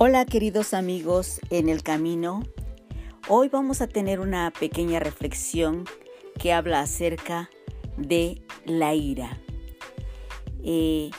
Hola queridos amigos en el camino. Hoy vamos a tener una pequeña reflexión que habla acerca de la ira. Eh,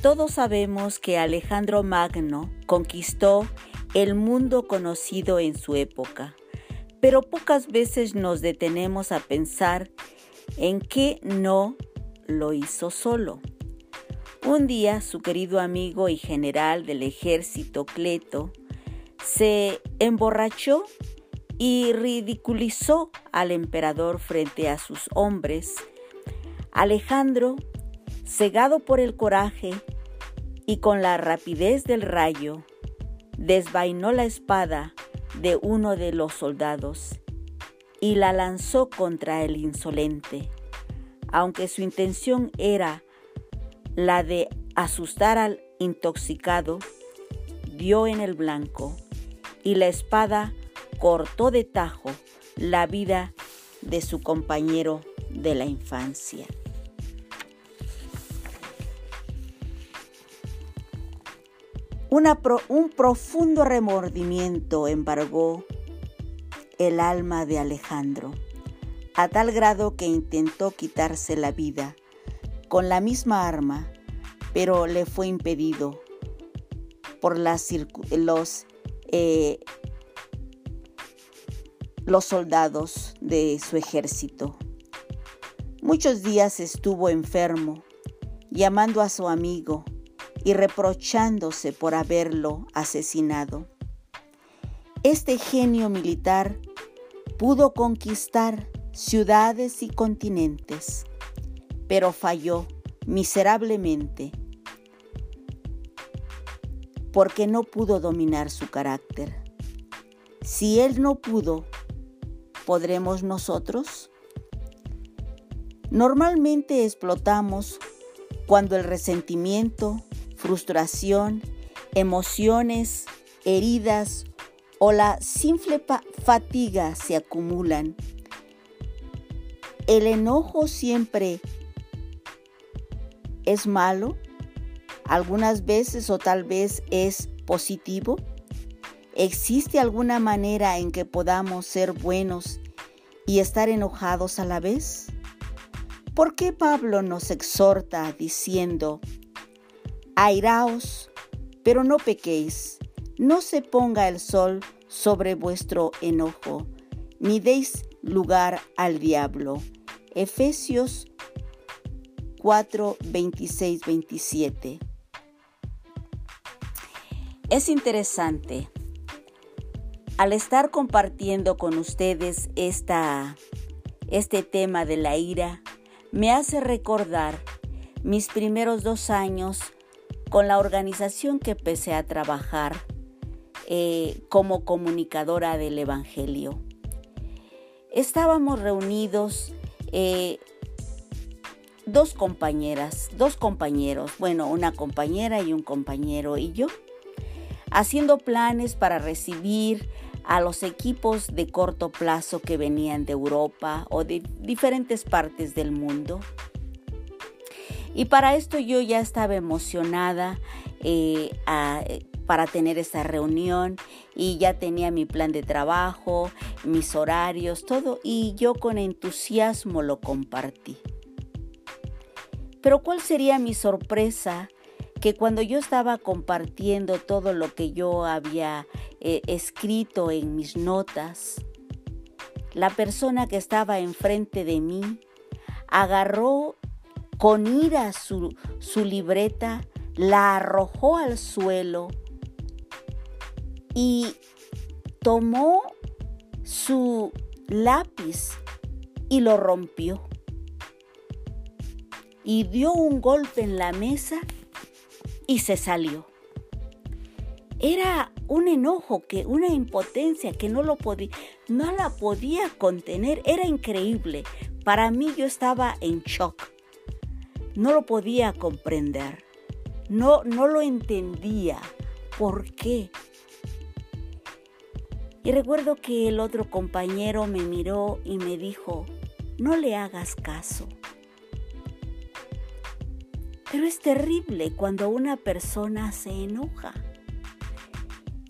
todos sabemos que Alejandro Magno conquistó el mundo conocido en su época, pero pocas veces nos detenemos a pensar en que no lo hizo solo. Un día su querido amigo y general del ejército Cleto se emborrachó y ridiculizó al emperador frente a sus hombres. Alejandro, cegado por el coraje y con la rapidez del rayo, desvainó la espada de uno de los soldados y la lanzó contra el insolente, aunque su intención era la de asustar al intoxicado, dio en el blanco y la espada cortó de tajo la vida de su compañero de la infancia. un profundo remordimiento embargó el alma de Alejandro, a tal grado que intentó quitarse la vida con la misma arma, pero le fue impedido por los, eh, los soldados de su ejército. Muchos días estuvo enfermo, llamando a su amigo y reprochándose por haberlo asesinado. Este genio militar pudo conquistar ciudades y continentes pero falló miserablemente porque no pudo dominar su carácter. Si él no pudo, ¿podremos nosotros? Normalmente explotamos cuando el resentimiento, frustración, emociones, heridas o la simple fatiga se acumulan. El enojo siempre es malo, algunas veces o tal vez es positivo. ¿Existe alguna manera en que podamos ser buenos y estar enojados a la vez? ¿Por qué Pablo nos exhorta diciendo, airaos, pero no pequéis, no se ponga el sol sobre vuestro enojo, ni deis lugar al diablo? Efesios 4, 26, 27. Es interesante. Al estar compartiendo con ustedes esta, este tema de la ira, me hace recordar mis primeros dos años con la organización que empecé a trabajar eh, como comunicadora del Evangelio. Estábamos reunidos eh, dos compañeras, dos compañeros, bueno, una compañera y un compañero y yo, haciendo planes para recibir a los equipos de corto plazo que venían de Europa o de diferentes partes del mundo. Y para esto yo ya estaba emocionada eh, para tener esa reunión y ya tenía mi plan de trabajo, mis horarios, todo, y yo con entusiasmo lo compartí. Pero ¿cuál sería mi sorpresa? Que cuando yo estaba compartiendo todo lo que yo había eh, escrito en mis notas, la persona que estaba enfrente de mí agarró con ira su, su libreta, la arrojó al suelo y tomó su lápiz y lo rompió y dio un golpe en la mesa y se salió. Era un enojo, que una impotencia que no lo podía, no la podía contener, era increíble. Para mí yo estaba en shock. No lo podía comprender. No no lo entendía. ¿Por qué? Y recuerdo que el otro compañero me miró y me dijo, "No le hagas caso." Pero es terrible cuando una persona se enoja.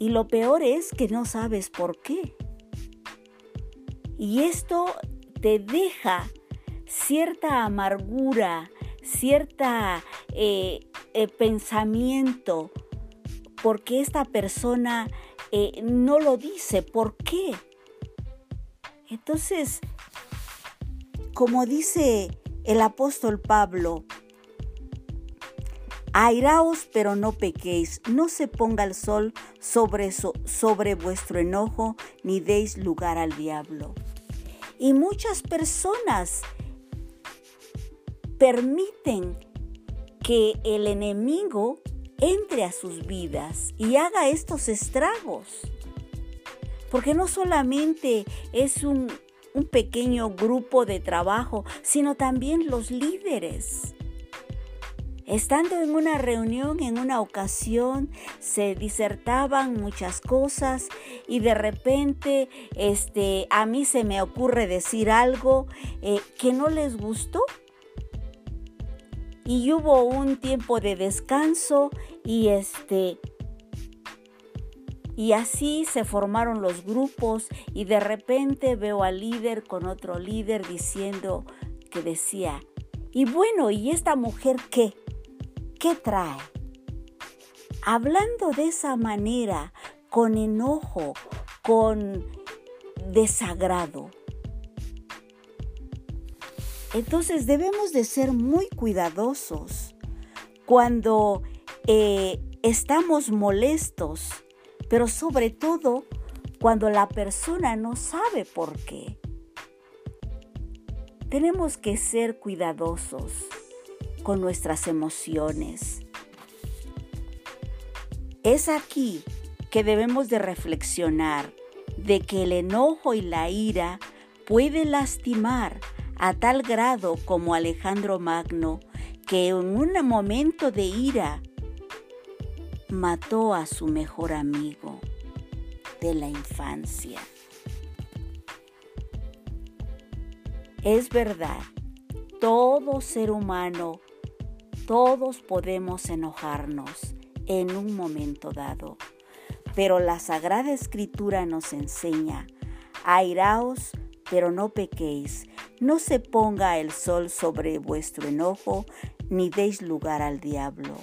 Y lo peor es que no sabes por qué. Y esto te deja cierta amargura, cierta eh, eh, pensamiento, porque esta persona eh, no lo dice, ¿por qué? Entonces, como dice el apóstol Pablo, Airaos, pero no pequéis, no se ponga el sol sobre, sobre vuestro enojo, ni deis lugar al diablo. Y muchas personas permiten que el enemigo entre a sus vidas y haga estos estragos. Porque no solamente es un, un pequeño grupo de trabajo, sino también los líderes. Estando en una reunión, en una ocasión, se disertaban muchas cosas y de repente este, a mí se me ocurre decir algo eh, que no les gustó. Y hubo un tiempo de descanso y este y así se formaron los grupos y de repente veo al líder con otro líder diciendo que decía, y bueno, ¿y esta mujer qué? ¿Qué trae? Hablando de esa manera, con enojo, con desagrado. Entonces debemos de ser muy cuidadosos cuando eh, estamos molestos, pero sobre todo cuando la persona no sabe por qué. Tenemos que ser cuidadosos con nuestras emociones. Es aquí que debemos de reflexionar de que el enojo y la ira pueden lastimar a tal grado como Alejandro Magno, que en un momento de ira mató a su mejor amigo de la infancia. Es verdad, todo ser humano todos podemos enojarnos en un momento dado, pero la Sagrada Escritura nos enseña, airaos, pero no pequéis, no se ponga el sol sobre vuestro enojo, ni deis lugar al diablo.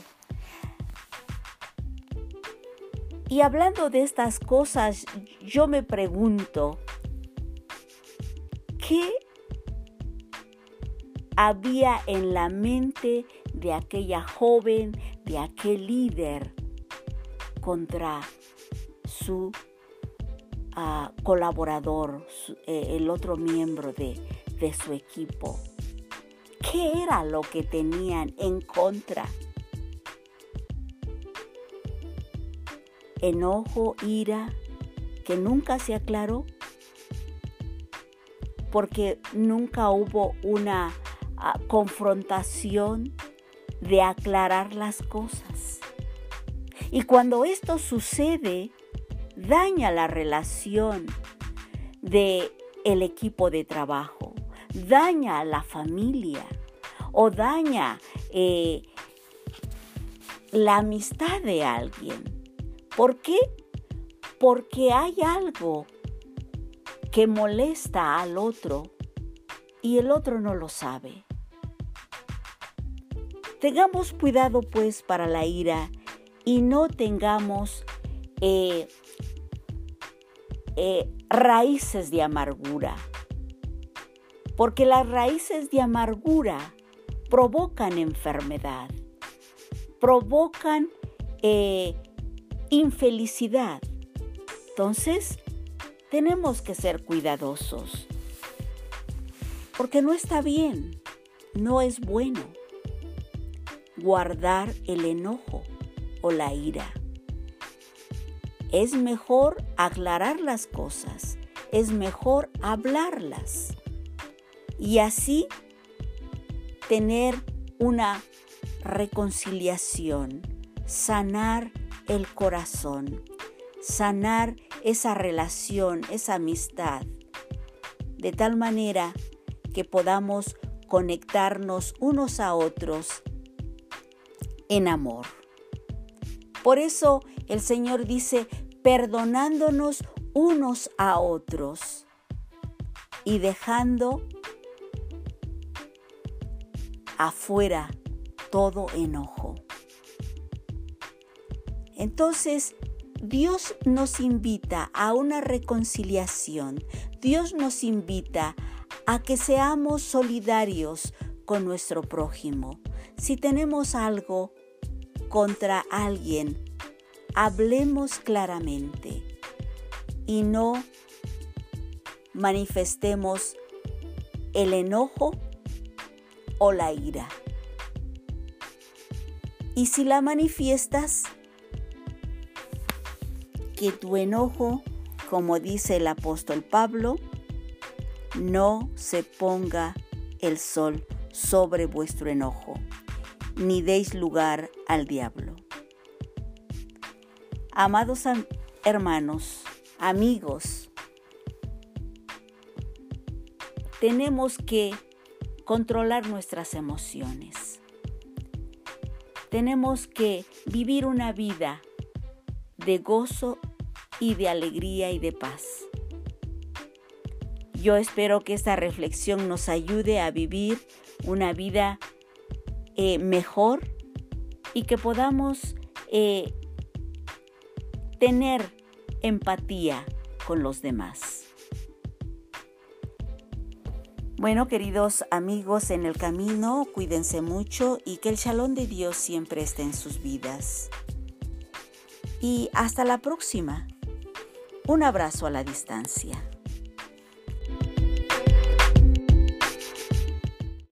Y hablando de estas cosas, yo me pregunto, ¿qué había en la mente de aquella joven, de aquel líder contra su ah, colaborador, eh, el otro miembro de, de su equipo. ¿Qué era lo que tenían en contra? Enojo, ira, que nunca se aclaró, porque nunca hubo una confrontación de aclarar las cosas. Y cuando esto sucede, daña la relación de el equipo de trabajo, daña a la familia o daña eh, la amistad de alguien. ¿Por qué? Porque hay algo que molesta al otro y el otro no lo sabe. Tengamos cuidado pues para la ira y no tengamos eh, eh, raíces de amargura, porque las raíces de amargura provocan enfermedad, provocan eh, infelicidad. Entonces, tenemos que ser cuidadosos, porque no está bien, no es bueno guardar el enojo o la ira. Es mejor aclarar las cosas, es mejor hablarlas y así tener una reconciliación, sanar el corazón, sanar esa relación, esa amistad, de tal manera que podamos conectarnos unos a otros en amor. Por eso el Señor dice, perdonándonos unos a otros y dejando afuera todo enojo. Entonces, Dios nos invita a una reconciliación. Dios nos invita a que seamos solidarios con nuestro prójimo. Si tenemos algo contra alguien, hablemos claramente y no manifestemos el enojo o la ira. Y si la manifiestas, que tu enojo, como dice el apóstol Pablo, no se ponga el sol sobre vuestro enojo, ni deis lugar al diablo. Amados hermanos, amigos, tenemos que controlar nuestras emociones. Tenemos que vivir una vida de gozo y de alegría y de paz. Yo espero que esta reflexión nos ayude a vivir una vida eh, mejor y que podamos eh, tener empatía con los demás. Bueno, queridos amigos en el camino, cuídense mucho y que el shalom de Dios siempre esté en sus vidas. Y hasta la próxima. Un abrazo a la distancia.